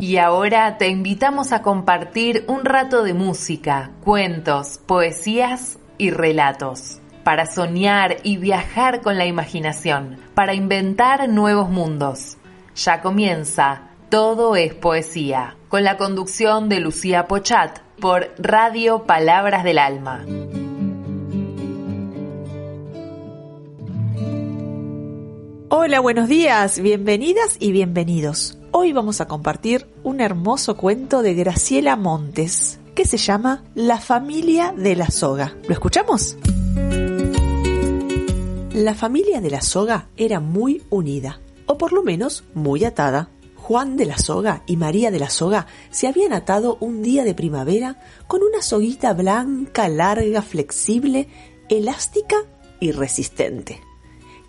Y ahora te invitamos a compartir un rato de música, cuentos, poesías y relatos, para soñar y viajar con la imaginación, para inventar nuevos mundos. Ya comienza Todo es Poesía, con la conducción de Lucía Pochat por Radio Palabras del Alma. Hola, buenos días, bienvenidas y bienvenidos. Hoy vamos a compartir un hermoso cuento de Graciela Montes que se llama La familia de la soga. ¿Lo escuchamos? La familia de la soga era muy unida, o por lo menos muy atada. Juan de la Soga y María de la Soga se habían atado un día de primavera con una soguita blanca, larga, flexible, elástica y resistente.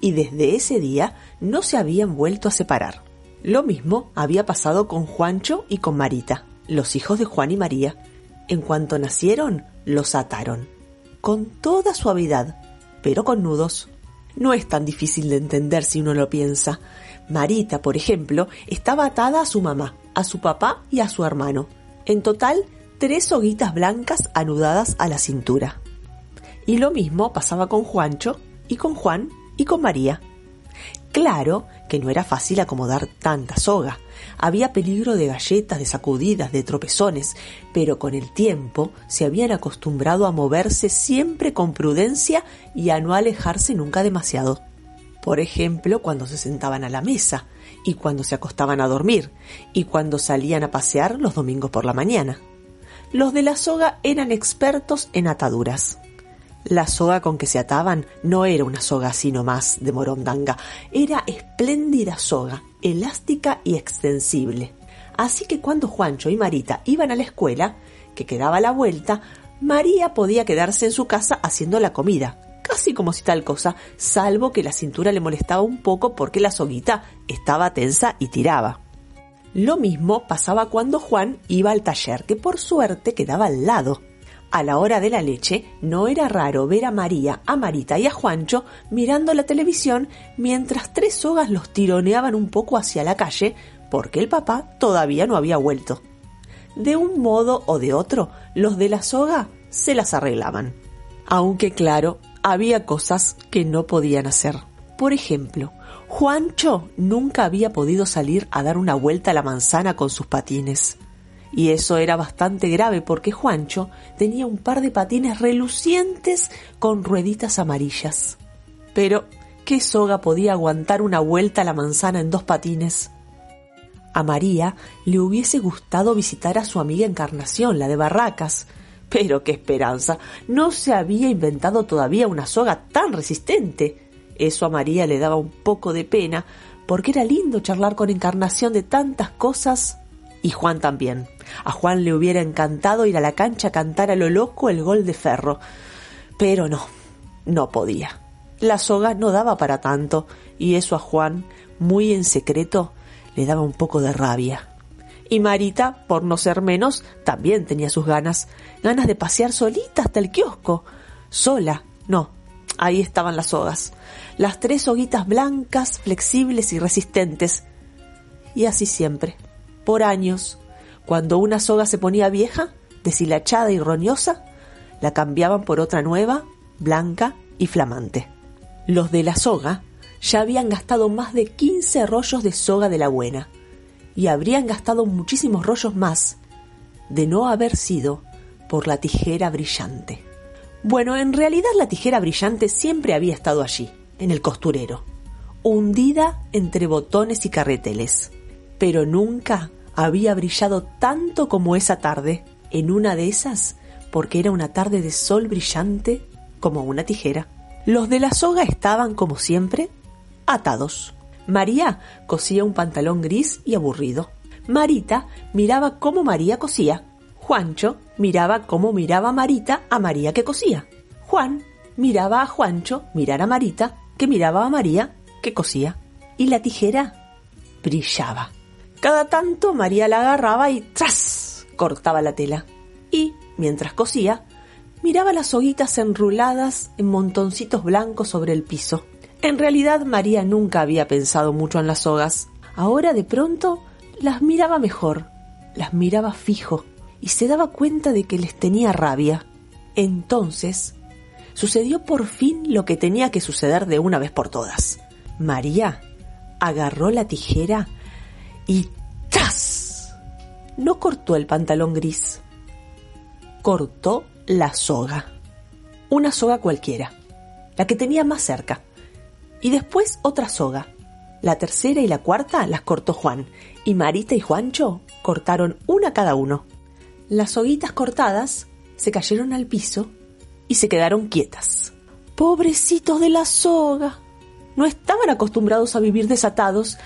Y desde ese día no se habían vuelto a separar. Lo mismo había pasado con Juancho y con Marita, los hijos de Juan y María. En cuanto nacieron, los ataron. Con toda suavidad, pero con nudos. No es tan difícil de entender si uno lo piensa. Marita, por ejemplo, estaba atada a su mamá, a su papá y a su hermano. En total, tres soguitas blancas anudadas a la cintura. Y lo mismo pasaba con Juancho y con Juan y con María. Claro que no era fácil acomodar tanta soga. Había peligro de galletas, de sacudidas, de tropezones, pero con el tiempo se habían acostumbrado a moverse siempre con prudencia y a no alejarse nunca demasiado por ejemplo, cuando se sentaban a la mesa, y cuando se acostaban a dormir, y cuando salían a pasear los domingos por la mañana. Los de la soga eran expertos en ataduras. La soga con que se ataban no era una soga así nomás de morondanga, era espléndida soga, elástica y extensible. Así que cuando Juancho y Marita iban a la escuela, que quedaba a la vuelta, María podía quedarse en su casa haciendo la comida, casi como si tal cosa, salvo que la cintura le molestaba un poco porque la soguita estaba tensa y tiraba. Lo mismo pasaba cuando Juan iba al taller, que por suerte quedaba al lado. A la hora de la leche no era raro ver a María, a Marita y a Juancho mirando la televisión mientras tres sogas los tironeaban un poco hacia la calle porque el papá todavía no había vuelto. De un modo o de otro, los de la soga se las arreglaban. Aunque claro, había cosas que no podían hacer. Por ejemplo, Juancho nunca había podido salir a dar una vuelta a la manzana con sus patines. Y eso era bastante grave porque Juancho tenía un par de patines relucientes con rueditas amarillas. Pero, ¿qué soga podía aguantar una vuelta a la manzana en dos patines? A María le hubiese gustado visitar a su amiga Encarnación, la de Barracas, pero qué esperanza. No se había inventado todavía una soga tan resistente. Eso a María le daba un poco de pena, porque era lindo charlar con Encarnación de tantas cosas. Y Juan también. A Juan le hubiera encantado ir a la cancha a cantar a lo loco el gol de ferro. Pero no, no podía. La soga no daba para tanto, y eso a Juan, muy en secreto, le daba un poco de rabia. Y Marita, por no ser menos, también tenía sus ganas, ganas de pasear solita hasta el kiosco. Sola, no, ahí estaban las sogas, las tres soguitas blancas, flexibles y resistentes. Y así siempre, por años, cuando una soga se ponía vieja, deshilachada y roñosa, la cambiaban por otra nueva, blanca y flamante. Los de la soga ya habían gastado más de 15 rollos de soga de la buena y habrían gastado muchísimos rollos más de no haber sido por la tijera brillante. Bueno, en realidad la tijera brillante siempre había estado allí, en el costurero, hundida entre botones y carreteles, pero nunca había brillado tanto como esa tarde, en una de esas, porque era una tarde de sol brillante como una tijera. Los de la soga estaban, como siempre, atados. María cosía un pantalón gris y aburrido. Marita miraba cómo María cosía. Juancho miraba cómo miraba Marita a María que cosía. Juan miraba a Juancho mirar a Marita que miraba a María que cosía. Y la tijera brillaba. Cada tanto María la agarraba y ¡tras! cortaba la tela. Y, mientras cosía, miraba las hoguitas enruladas en montoncitos blancos sobre el piso. En realidad María nunca había pensado mucho en las sogas. Ahora de pronto las miraba mejor, las miraba fijo y se daba cuenta de que les tenía rabia. Entonces, sucedió por fin lo que tenía que suceder de una vez por todas. María agarró la tijera y ¡tras! No cortó el pantalón gris, cortó la soga. Una soga cualquiera, la que tenía más cerca. Y después otra soga. La tercera y la cuarta las cortó Juan, y Marita y Juancho cortaron una cada uno. Las soguitas cortadas se cayeron al piso y se quedaron quietas. Pobrecitos de la soga. No estaban acostumbrados a vivir desatados.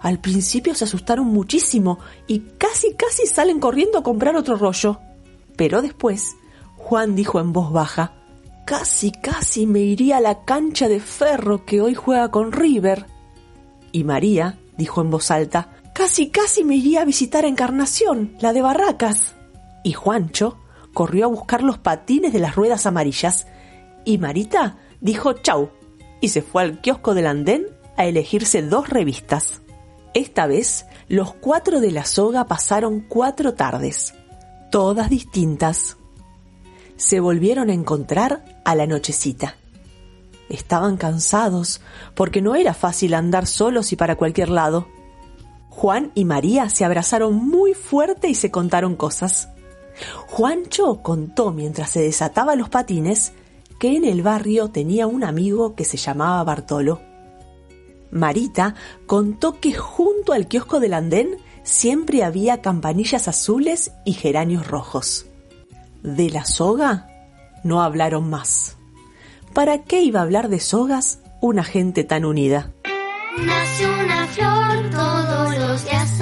Al principio se asustaron muchísimo y casi casi salen corriendo a comprar otro rollo. Pero después, Juan dijo en voz baja, Casi casi me iría a la cancha de ferro que hoy juega con River. Y María dijo en voz alta, Casi casi me iría a visitar a Encarnación, la de Barracas. Y Juancho corrió a buscar los patines de las ruedas amarillas. Y Marita dijo chau y se fue al kiosco del andén a elegirse dos revistas. Esta vez, los cuatro de la soga pasaron cuatro tardes, todas distintas. Se volvieron a encontrar a la nochecita. Estaban cansados porque no era fácil andar solos y para cualquier lado. Juan y María se abrazaron muy fuerte y se contaron cosas. Juancho contó mientras se desataba los patines que en el barrio tenía un amigo que se llamaba Bartolo. Marita contó que junto al kiosco del andén siempre había campanillas azules y geranios rojos. De la soga no hablaron más. ¿Para qué iba a hablar de sogas una gente tan unida? Nace una flor, todos los días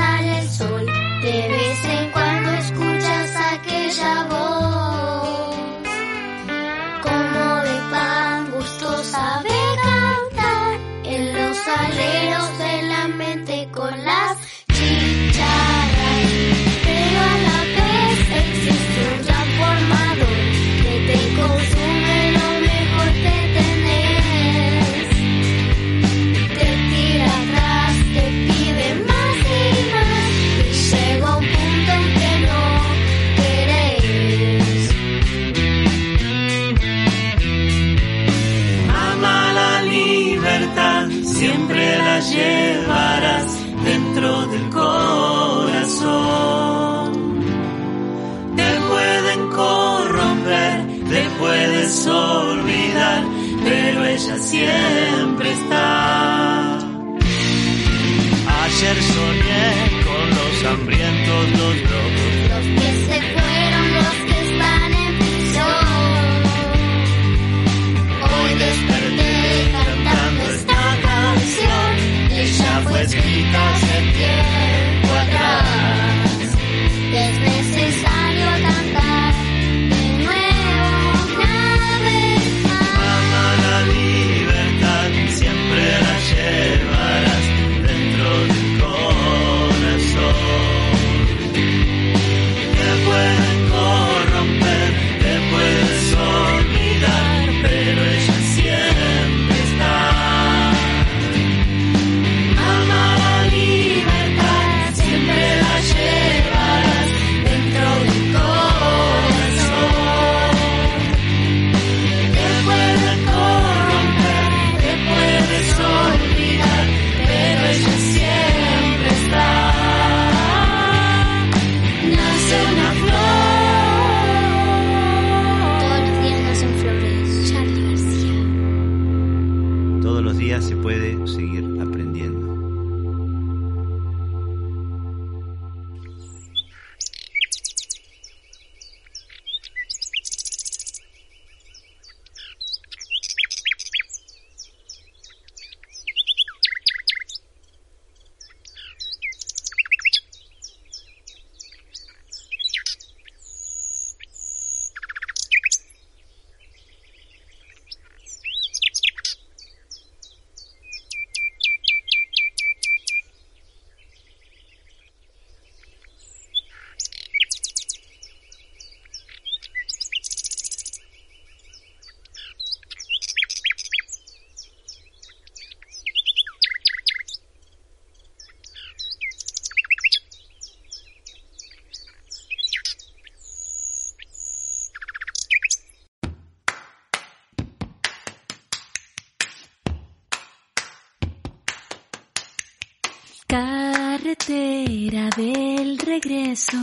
Carretera del regreso,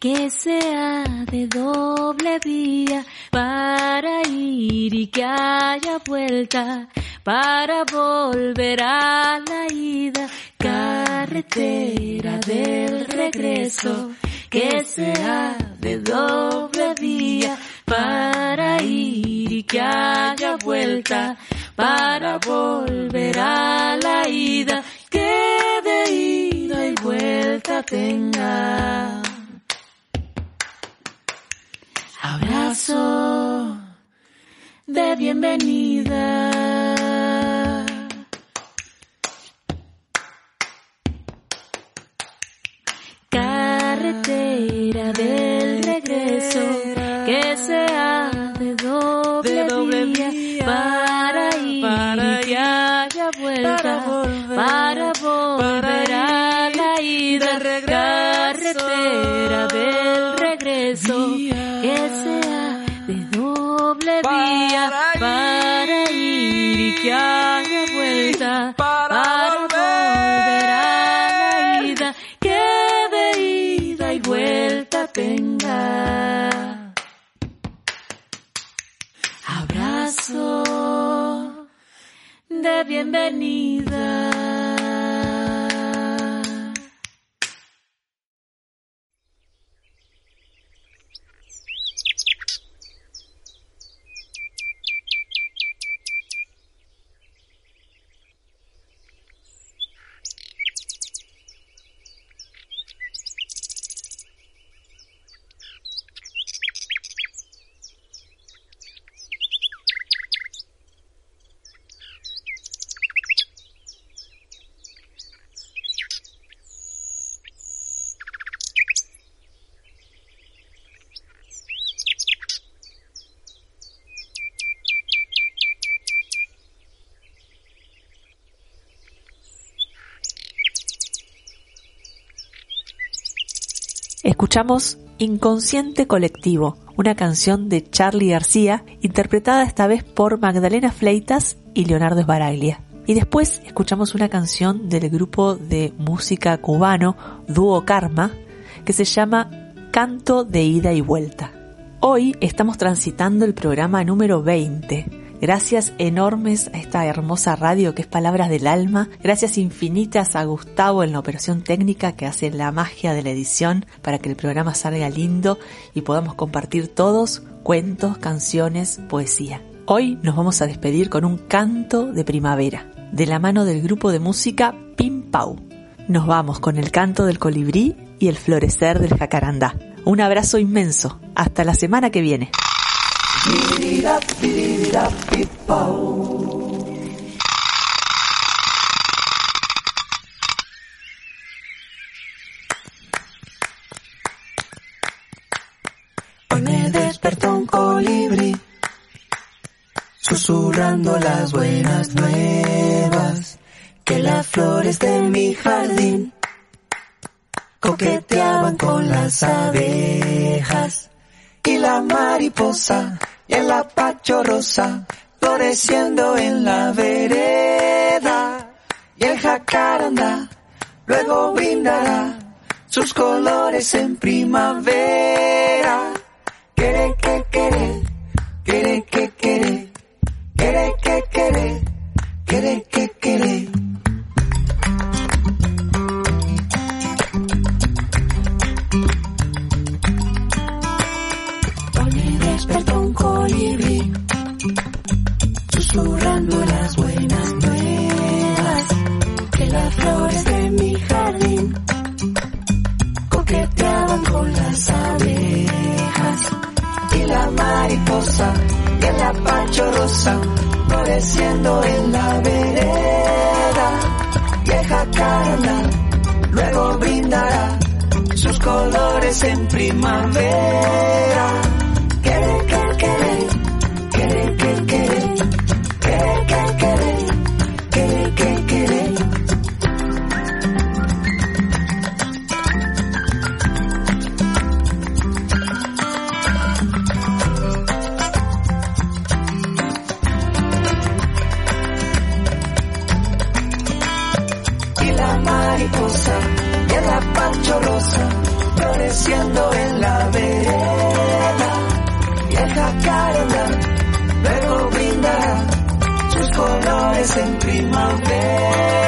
que sea de doble vía para ir y que haya vuelta para volver a la ida. Carretera del regreso, que sea de doble vía para ir y que haya vuelta para volver a la ida tenga. Abrazo de bienvenida. Carretera del regreso que sea abrazo de bienvenida. Escuchamos Inconsciente Colectivo, una canción de Charlie García, interpretada esta vez por Magdalena Fleitas y Leonardo Sbaraglia. Y después escuchamos una canción del grupo de música cubano Dúo Karma, que se llama Canto de Ida y Vuelta. Hoy estamos transitando el programa número 20 Gracias enormes a esta hermosa radio que es Palabras del Alma. Gracias infinitas a Gustavo en la operación técnica que hace la magia de la edición para que el programa salga lindo y podamos compartir todos cuentos, canciones, poesía. Hoy nos vamos a despedir con un canto de primavera, de la mano del grupo de música Pim Pau. Nos vamos con el canto del colibrí y el florecer del jacarandá. Un abrazo inmenso. Hasta la semana que viene. Hoy me despertó un colibrí, susurrando las buenas nuevas, que las flores de mi jardín coqueteaban con las abejas y la mariposa el apacho rosa floreciendo en la vereda y el jacaranda luego brindará sus colores en primavera. Quere que y el apacho rosa floreciendo en la vereda, y el jacaranda luego brindará sus colores en primavera. Quere, quere, quere, floreciendo en la vereda. Vieja carona, luego brindará sus colores en primavera.